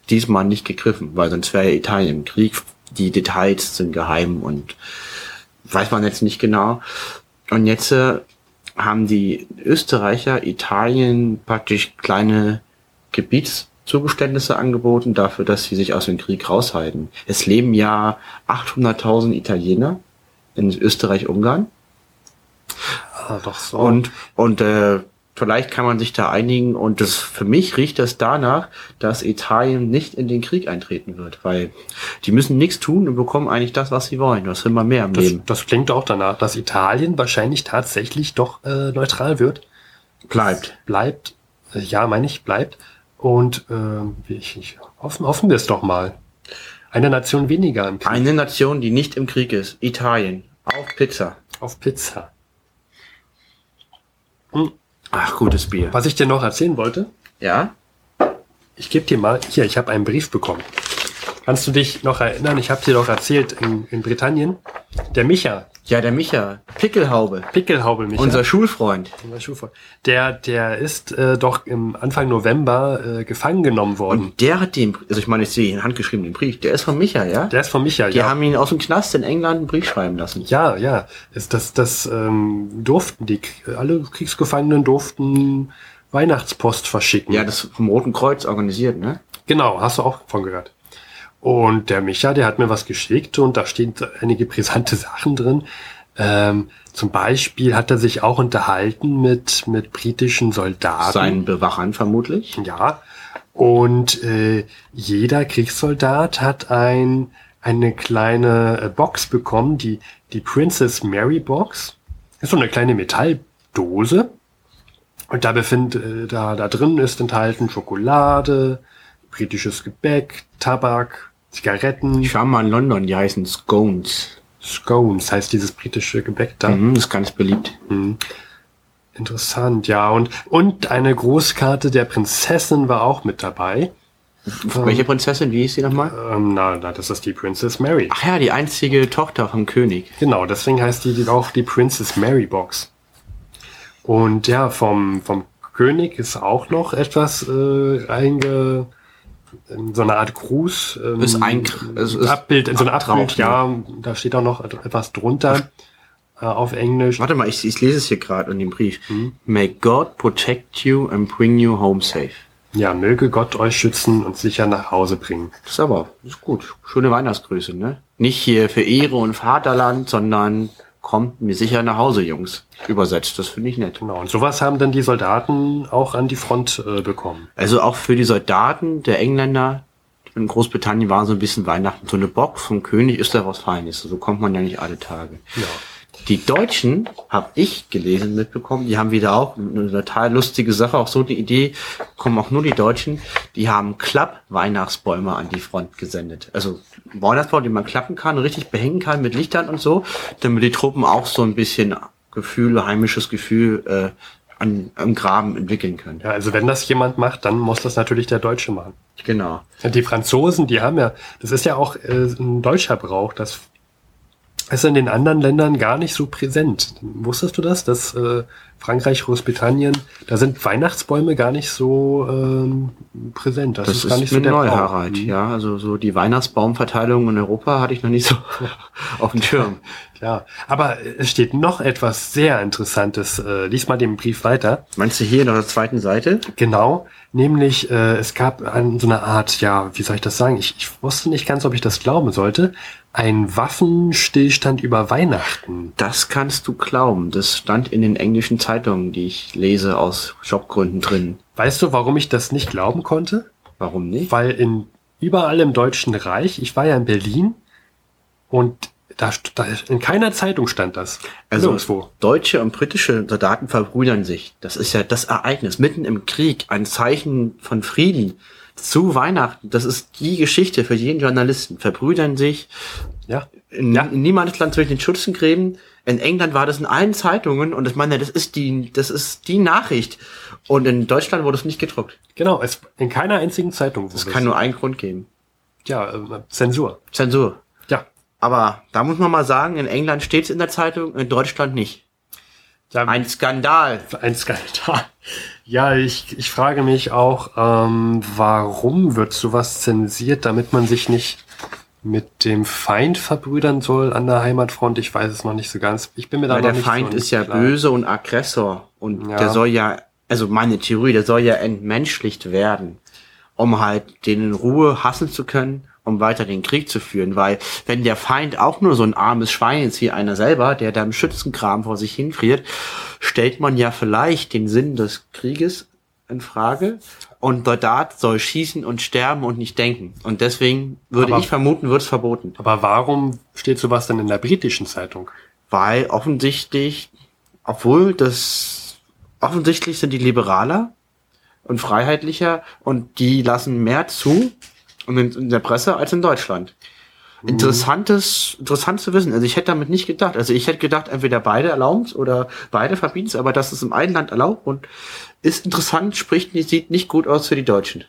diesmal nicht gegriffen, weil sonst wäre Italien im Krieg. Die Details sind geheim und weiß man jetzt nicht genau. Und jetzt äh, haben die Österreicher Italien praktisch kleine Gebietszugeständnisse angeboten dafür, dass sie sich aus dem Krieg raushalten. Es leben ja 800.000 Italiener in Österreich-Ungarn. Ah, doch so. Und, und äh, vielleicht kann man sich da einigen und das für mich riecht das danach, dass Italien nicht in den Krieg eintreten wird, weil die müssen nichts tun und bekommen eigentlich das, was sie wollen. Was will man mehr im das, Leben? das klingt auch danach, dass Italien wahrscheinlich tatsächlich doch äh, neutral wird. Bleibt. Bleibt, äh, ja, meine ich, bleibt. Und äh, ich, ich, hoffen, hoffen wir es doch mal. Eine Nation weniger im Krieg. Eine Nation, die nicht im Krieg ist. Italien. Auf Pizza. Auf Pizza. Ach, gutes Bier. Was ich dir noch erzählen wollte, Ja? ich gebe dir mal, hier, ich habe einen Brief bekommen. Kannst du dich noch erinnern? Ich habe dir doch erzählt, in, in Britannien, der Micha, Ja, der Micha. Pickelhaube. Pickelhaubel Micha, Unser Schulfreund. unser Schulfreund, der, der ist äh, doch im Anfang November äh, gefangen genommen worden. Der hat den, also ich meine, ich sehe den handgeschriebenen Brief. Der ist von Micha, ja? Der ist von Micha, Die ja. haben ihn aus dem Knast in England einen Brief schreiben lassen. Ja, ja. Ist das, das ähm, durften die, alle Kriegsgefangenen durften Weihnachtspost verschicken. Ja, das vom Roten Kreuz organisiert, ne? Genau, hast du auch von gehört. Und der Micha, der hat mir was geschickt und da stehen einige brisante Sachen drin. Ähm, zum Beispiel hat er sich auch unterhalten mit, mit britischen Soldaten. Seinen Bewachern vermutlich. Ja. Und äh, jeder Kriegssoldat hat ein, eine kleine äh, Box bekommen, die, die Princess Mary Box. Ist so eine kleine Metalldose. Und da befindet, äh, da, da drin ist enthalten Schokolade, britisches Gebäck, Tabak, Zigaretten, Ich war mal in London, die heißen Scones. Scones heißt dieses britische Gebäck da. Mhm, ist ganz beliebt. Interessant, ja. Und, und eine Grußkarte der Prinzessin war auch mit dabei. Welche Prinzessin, wie hieß sie nochmal? Ähm, na, na, das ist die Princess Mary. Ach ja, die einzige Tochter vom König. Genau, deswegen heißt die, auch die Princess Mary Box. Und ja, vom, vom König ist auch noch etwas äh, einge, so eine Art Gruß. Ähm, Ist ein- ist Abbild, so ein drauf, Abbild, ja, da steht auch noch etwas drunter äh, auf Englisch. Warte mal, ich, ich lese es hier gerade in dem Brief. May God protect you and bring you home safe. Ja, möge Gott euch schützen und sicher nach Hause bringen. Das ist aber, ist gut. Schöne Weihnachtsgrüße, ne? Nicht hier für Ehre und Vaterland, sondern kommt mir sicher nach Hause, Jungs. Übersetzt, das finde ich nett. Genau, und sowas haben dann die Soldaten auch an die Front äh, bekommen. Also auch für die Soldaten der Engländer in Großbritannien war so ein bisschen Weihnachten. So eine Box vom König ist da was Feines. So kommt man ja nicht alle Tage. Ja. Die Deutschen, habe ich gelesen, mitbekommen, die haben wieder auch eine total lustige Sache, auch so die Idee, kommen auch nur die Deutschen, die haben Klapp-Weihnachtsbäume an die Front gesendet. Also Weihnachtsbaum, den man klappen kann und richtig behängen kann mit Lichtern und so, damit die Truppen auch so ein bisschen Gefühl, heimisches Gefühl äh, an, am Graben entwickeln können. Ja, also wenn das jemand macht, dann muss das natürlich der Deutsche machen. Genau. Die Franzosen, die haben ja, das ist ja auch äh, ein deutscher Brauch, das ist in den anderen Ländern gar nicht so präsent. Wusstest du das, dass äh, Frankreich, Großbritannien, da sind Weihnachtsbäume gar nicht so ähm, präsent. Das, Das ist ist, gar nicht mir so der neu, Brauch. Harald. Mhm. Ja, also so die Weihnachtsbaumverteilung in Europa hatte ich noch nicht so auf dem Schirm. Ja, aber es steht noch etwas sehr Interessantes. Äh, lies mal den Brief weiter. Meinst du hier auf der zweiten Seite? Genau, nämlich äh, es gab an, so eine Art, ja, wie soll ich das sagen? Ich, ich wusste nicht ganz, ob ich das glauben sollte. Ein Waffenstillstand über Weihnachten. Das kannst du glauben. Das stand in den englischen Zeitungen, die ich lese aus Jobgründen drin. Weißt du, warum ich das nicht glauben konnte? Warum nicht? Weil in überall im Deutschen Reich, ich war ja in Berlin und da, da in keiner Zeitung stand das. Also Nirgendwo. deutsche und britische Soldaten verbrüdern sich. Das ist ja das Ereignis mitten im Krieg, ein Zeichen von Frieden zu Weihnachten. Das ist die Geschichte für jeden Journalisten. Verbrüdern sich Ja. in, Ja. in niemandes Land zwischen den Schützengräben. In England war das in allen Zeitungen und ich meine, das ist die, das ist die Nachricht. Und in Deutschland wurde es nicht gedruckt. Genau, es in keiner einzigen Zeitung wurde Es kann nur einen Grund geben. ja, äh, Zensur. Zensur. Aber da muss man mal sagen, in England steht es in der Zeitung, in Deutschland nicht. ja Ein Skandal. Ein Skandal. Ja, ich, ich frage mich auch, ähm, warum wird sowas zensiert, damit man sich nicht mit dem Feind verbrüdern soll an der Heimatfront. Ich weiß es noch nicht so ganz. Ich bin mir da Weil noch der nicht Feind so ist ja klar. böse und Aggressor. Und Ja. der soll ja, also meine Theorie, der soll ja entmenschlicht werden, um halt den in Ruhe hassen zu können, um weiter den Krieg zu führen. Weil wenn der Feind auch nur so ein armes Schwein ist wie einer selber, der da im Schützenkram vor sich hinfriert, stellt man ja vielleicht den Sinn des Krieges in Frage. Und Soldat soll schießen und sterben und nicht denken. Und deswegen würde Aber- ich vermuten, wird es verboten. Aber warum steht sowas denn in der britischen Zeitung? weil offensichtlich, obwohl das offensichtlich sind die liberaler und freiheitlicher und die lassen mehr zu in, in der Presse als in Deutschland. Interessantes, interessant zu wissen. Also ich hätte damit nicht gedacht. Also ich hätte gedacht, entweder beide erlauben es oder beide verbieten es, aber dass es im einen Land erlaubt und ist interessant, spricht, nicht- sieht nicht gut aus für die Deutschen.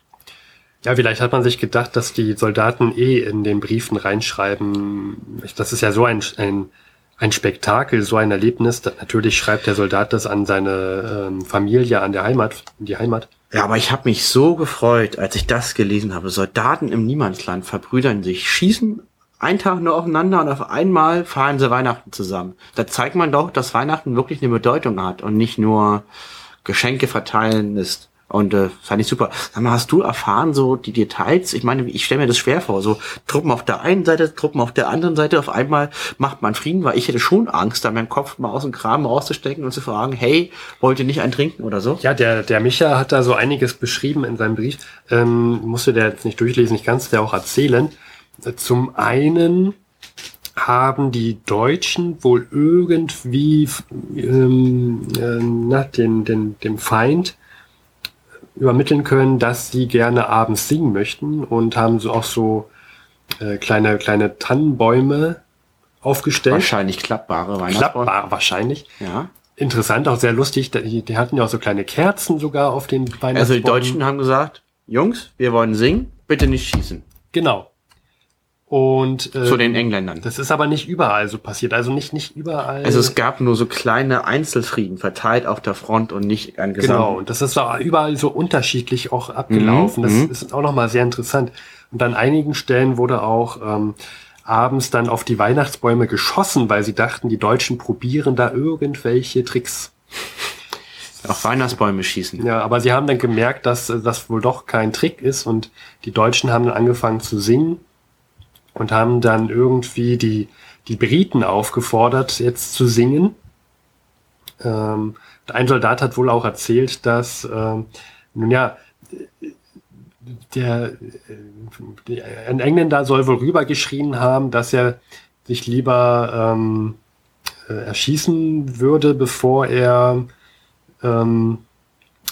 Ja, vielleicht hat man sich gedacht, dass die Soldaten eh in den Briefen reinschreiben. Das ist ja so ein, ein, ein Spektakel, so ein Erlebnis. Natürlich schreibt der Soldat das an seine ähm, Familie, an der Heimat, in die Heimat. Ja, aber ich habe mich so gefreut, als ich das gelesen habe. Soldaten im Niemandsland verbrüdern sich, schießen einen Tag nur aufeinander und auf einmal feiern sie Weihnachten zusammen. Da zeigt man doch, dass Weihnachten wirklich eine Bedeutung hat und nicht nur Geschenke verteilen ist. Und äh, fand ich super. Sag mal, hast du erfahren, so die Details? Ich meine, ich stelle mir das schwer vor. So Truppen auf der einen Seite, Truppen auf der anderen Seite. Auf einmal macht man Frieden, weil ich hätte schon Angst, da meinen Kopf mal aus dem Kram rauszustecken und zu fragen, hey, wollt ihr nicht ein trinken oder so? Ja, der, der Micha hat da so einiges beschrieben in seinem Brief. Ähm, musste der jetzt nicht durchlesen, ich kann es dir auch erzählen. Zum einen haben die Deutschen wohl irgendwie ähm, äh, na, den, den, dem Feind übermitteln können, dass sie gerne abends singen möchten und haben so auch so äh, kleine, kleine Tannenbäume aufgestellt. Wahrscheinlich klappbare Weihnachtsbäume. Klappbar wahrscheinlich. Ja. Interessant, auch sehr lustig. Die, die hatten ja auch so kleine Kerzen sogar auf den Weihnachtsbäumen. Also die Deutschen haben gesagt, Jungs, wir wollen singen, bitte nicht schießen. Genau. Und äh, Zu den Engländern. das ist aber nicht überall so passiert. Also nicht nicht überall. Also es gab nur so kleine Einzelfrieden verteilt auf der Front und nicht an Gesamt. genau. Und das ist auch überall so unterschiedlich auch abgelaufen. Mhm, Das ist auch nochmal sehr interessant. Und an einigen Stellen wurde auch ähm, abends dann auf die Weihnachtsbäume geschossen, weil sie dachten, die Deutschen probieren da irgendwelche Tricks. Auf Weihnachtsbäume schießen. Ja, aber sie haben dann gemerkt, dass äh, das wohl doch kein Trick ist und die Deutschen haben dann angefangen zu singen und haben dann irgendwie die, die Briten aufgefordert, jetzt zu singen. Ähm, ein Soldat hat wohl auch erzählt, dass, ähm, nun ja, der, äh, ein Engländer soll wohl rübergeschrien haben, dass er sich lieber ähm, äh, erschießen würde, bevor er ähm,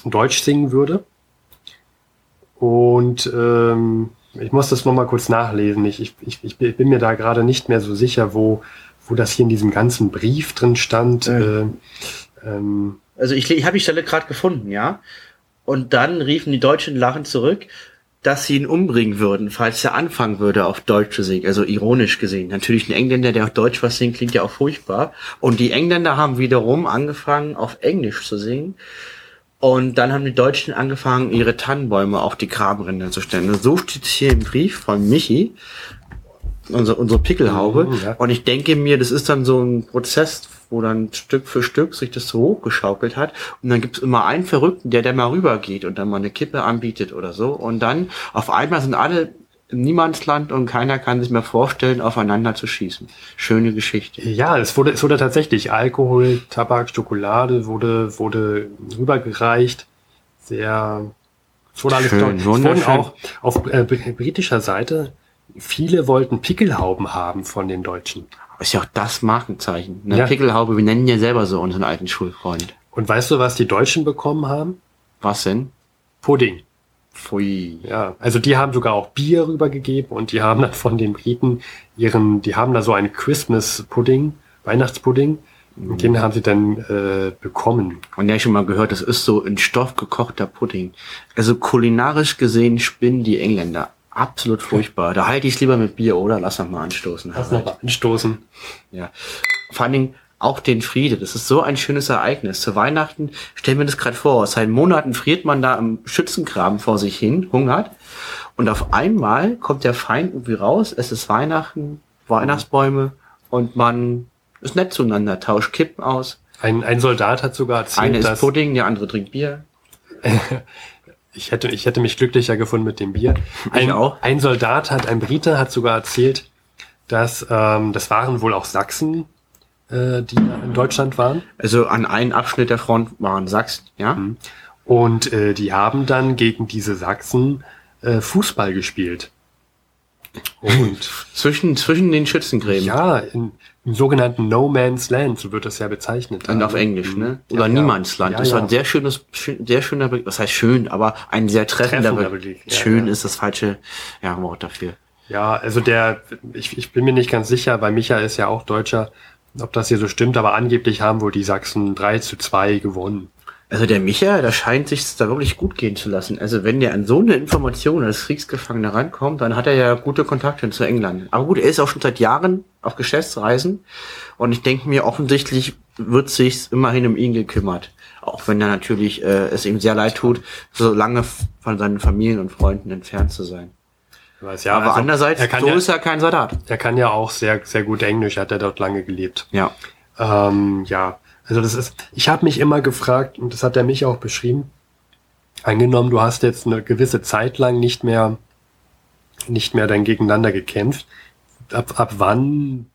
Deutsch singen würde. Und ähm, ich muss das nochmal kurz nachlesen. Ich, ich, ich, ich bin mir da gerade nicht mehr so sicher, wo, wo das hier in diesem ganzen Brief drin stand. Äh, ähm, Also ich, ich habe die Stelle gerade gefunden, ja. Und dann riefen die Deutschen lachend zurück, dass sie ihn umbringen würden, falls er anfangen würde, auf Deutsch zu singen. Also ironisch gesehen. Natürlich ein Engländer, der auf Deutsch was singt, klingt ja auch furchtbar. Und die Engländer haben wiederum angefangen, auf Englisch zu singen. Und dann haben die Deutschen angefangen, ihre Tannenbäume auf die Grabenränder zu stellen. So steht es hier im Brief von Michi, unsere, unsere Pickelhaube. Mhm, ja. Und ich denke mir, das ist dann so ein Prozess, wo dann Stück für Stück sich das so hochgeschaukelt hat. Und dann gibt es immer einen Verrückten, der der mal rübergeht und dann mal eine Kippe anbietet oder so. Und dann auf einmal sind alle Niemandsland und keiner kann sich mehr vorstellen, aufeinander zu schießen. Schöne Geschichte. ja, es wurde, es wurde tatsächlich Alkohol, Tabak, Schokolade wurde, wurde rübergereicht. Sehr, es wurde alles Schön. Es wurden auch auf äh, br- britischer Seite viele wollten Pickelhauben haben von den Deutschen. Ist ja auch das Markenzeichen. Eine Ja. Pickelhaube, wir nennen ja selber so unseren alten Schulfreund. Und weißt du, was die Deutschen bekommen haben? Was denn? Pudding. Pfui. Ja, also die haben sogar auch Bier rübergegeben und die haben dann von den Briten ihren, die haben da so einen Christmas Pudding, Weihnachtspudding, und den haben sie dann äh, bekommen. Und ja, ich schon mal gehört, das ist so in Stoff gekochter Pudding. Also kulinarisch gesehen spinnen die Engländer. Absolut furchtbar. Da halte ich es lieber mit Bier, oder? Lass noch mal anstoßen. Lass noch mal anstoßen. Ja. Vor allen Dingen auch den Friede. Das ist so ein schönes Ereignis. Zu Weihnachten, stell mir das gerade vor, seit Monaten friert man da im Schützengraben vor sich hin, hungert. Und auf einmal kommt der Feind irgendwie raus, es ist Weihnachten, Weihnachtsbäume und man ist nett zueinander, tauscht Kippen aus. Ein, ein Soldat hat sogar erzählt, Eine ist Pudding, der andere trinkt Bier. ich hätte, ich hätte mich glücklicher gefunden mit dem Bier. Ein, auch. ein Soldat hat, ein Brite hat sogar erzählt, dass ähm, das waren wohl auch Sachsen, äh, die in Deutschland waren. Also an einem Abschnitt der Front waren Sachsen, ja? Und äh, die haben dann gegen diese Sachsen äh, Fußball gespielt. Und Zwischen, zwischen den Schützengräben. ja, in, im sogenannten No Man's Land, so wird das ja bezeichnet. Und auf Englisch, ne? Oder Ja. Niemandsland. Ja, das war ja. ein sehr schönes, schön, sehr schöner Begriff. Was heißt schön, aber ein sehr treffender, Treffender Begriff. Schön ist das falsche ja, Wort dafür. Ja, also der, ich, ich bin mir nicht ganz sicher, weil Micha ist ja auch Deutscher, ob das hier so stimmt, aber angeblich haben wohl die Sachsen 3 zu 2 gewonnen. Also der Micha, der scheint sich da wirklich gut gehen zu lassen. Also wenn der an so eine Information als Kriegsgefangener rankommt, dann hat er ja gute Kontakte zu England. Aber gut, er ist auch schon seit Jahren auf Geschäftsreisen und ich denke mir, offensichtlich wird sich immerhin um ihn gekümmert. Auch wenn er natürlich äh, es ihm sehr leid tut, so lange von seinen Familien und Freunden entfernt zu sein. Weiß, ja, Aber also andererseits, er kann, so ja, ist er kein Soldat. er kann ja auch sehr, sehr gut Englisch, hat er dort lange gelebt. Ja. Ähm, ja, also das ist, ich habe mich immer gefragt, und das hat er mich auch beschrieben, angenommen, du hast jetzt eine gewisse Zeit lang nicht mehr, nicht mehr dann gegeneinander gekämpft. Ab, ab wann,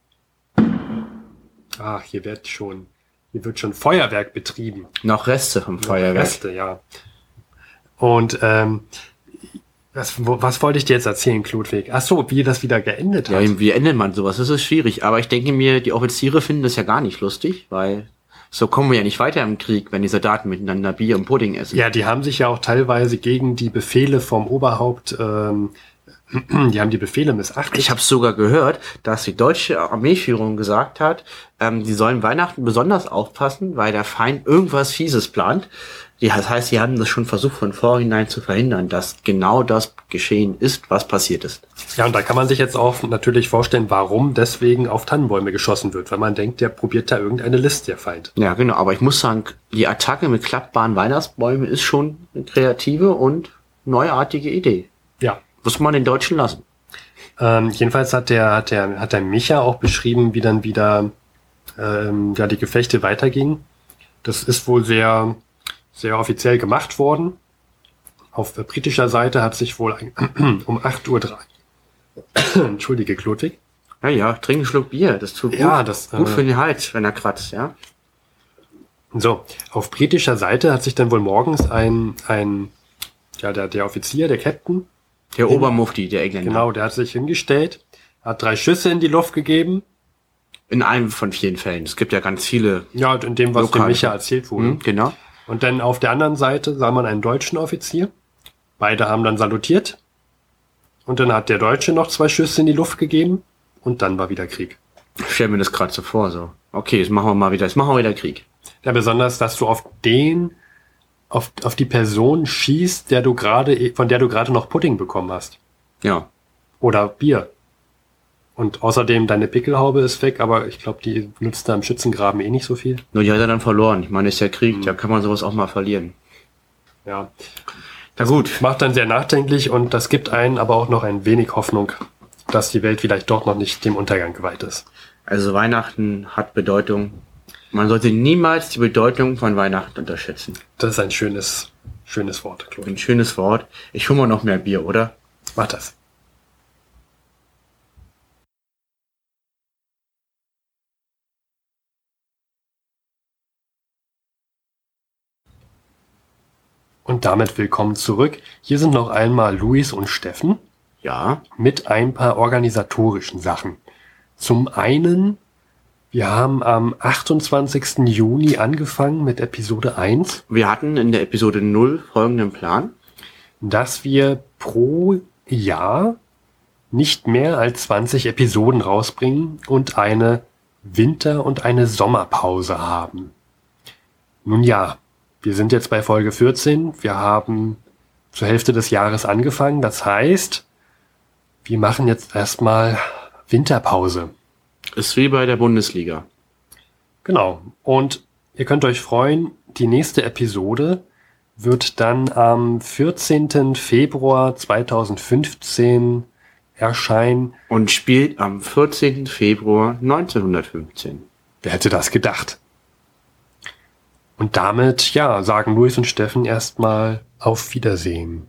ach, hier wird schon, hier wird schon Feuerwerk betrieben. Noch Reste vom Feuerwerk. Reste, ja. Und ähm, was, was wollte ich dir jetzt erzählen, Klodwig? Ach so, wie das wieder geendet hat. Ja, wie endet man sowas? Das ist schwierig. Aber ich denke mir, die Offiziere finden das ja gar nicht lustig, weil so kommen wir ja nicht weiter im Krieg, wenn die Soldaten miteinander Bier und Pudding essen. Ja, die haben sich ja auch teilweise gegen die Befehle vom Oberhaupt, ähm, die haben die Befehle missachtet. Ich habe sogar gehört, dass die deutsche Armeeführung gesagt hat, ähm, die sollen Weihnachten besonders aufpassen, weil der Feind irgendwas Fieses plant. Die- Das heißt, sie haben das schon versucht, von vorhinein zu verhindern, dass genau das geschehen ist, was passiert ist. ja, und da kann man sich jetzt auch natürlich vorstellen, warum deswegen auf Tannenbäume geschossen wird, weil man denkt, der probiert da irgendeine List, der Feind. Ja, genau. Aber ich muss sagen, die Attacke mit klappbaren Weihnachtsbäumen ist schon eine kreative und neuartige Idee. Ja. Muss man den Deutschen lassen. Ähm, jedenfalls hat der, hat der, hat der Micha auch beschrieben, wie dann wieder ähm, ja, die Gefechte weitergingen. Das ist wohl sehr, sehr offiziell gemacht worden. Auf äh, britischer Seite hat sich wohl ein, um 8.03 Uhr, entschuldige, Klodwig, Ja, ja, trink einen Schluck Bier. Das tut gut, Ja, das, gut äh, für den Hals, wenn er kratzt, ja. So, auf britischer Seite hat sich dann wohl morgens ein, ein ja, der, der Offizier, der Captain, Der Obermufti, der Engländer. genau, der hat sich hingestellt, hat drei Schüsse in die Luft gegeben. In einem von vielen Fällen. Es gibt ja ganz viele. Ja, in dem, was dem Lokal. Micha erzählt wurde. Hm, genau. Und dann auf der anderen Seite sah man einen deutschen Offizier. Beide haben dann salutiert. Und dann hat der Deutsche noch zwei Schüsse in die Luft gegeben. Und dann war wieder Krieg. Ich stell mir das gerade so vor, so. Okay, jetzt machen wir mal wieder, jetzt machen wir wieder Krieg. Ja, besonders, dass du auf den, auf, auf die Person schießt, der du gerade, von der du gerade noch Pudding bekommen hast. Ja. Oder Bier. Und außerdem, deine Pickelhaube ist weg, aber ich glaube, die nutzt da im Schützengraben eh nicht so viel. Nur die hat er dann verloren. Ich meine, ist ja Krieg, da kann man sowas auch mal verlieren. Ja. Na gut. Macht dann sehr nachdenklich und das gibt einen aber auch noch ein wenig Hoffnung, dass die Welt vielleicht doch noch nicht dem Untergang geweiht ist. Also Weihnachten hat Bedeutung. Man sollte niemals die Bedeutung von Weihnachten unterschätzen. Das ist ein schönes, schönes Wort, Claude. Ein schönes Wort. Ich hol mal noch mehr Bier, oder? Mach das. Und damit willkommen zurück. Hier sind noch einmal Luis und Steffen Ja. mit ein paar organisatorischen Sachen. Zum einen, wir haben am 28. Juni angefangen mit Episode 1, Wir hatten in der Episode 0 folgenden Plan. dass wir pro Jahr nicht mehr als 20 Episoden rausbringen und eine Winter- und eine Sommerpause haben. Nun ja, wir sind jetzt bei Folge 14. Wir haben zur Hälfte des Jahres angefangen. Das heißt, wir machen jetzt erstmal Winterpause. Ist wie bei der Bundesliga. Genau. Und ihr könnt euch freuen, die nächste Episode wird dann am 14. Februar 2015 erscheinen. Und spielt am 14. Februar 1915. Wer hätte das gedacht? Und damit, ja, sagen Luis und Steffen erstmal auf Wiedersehen.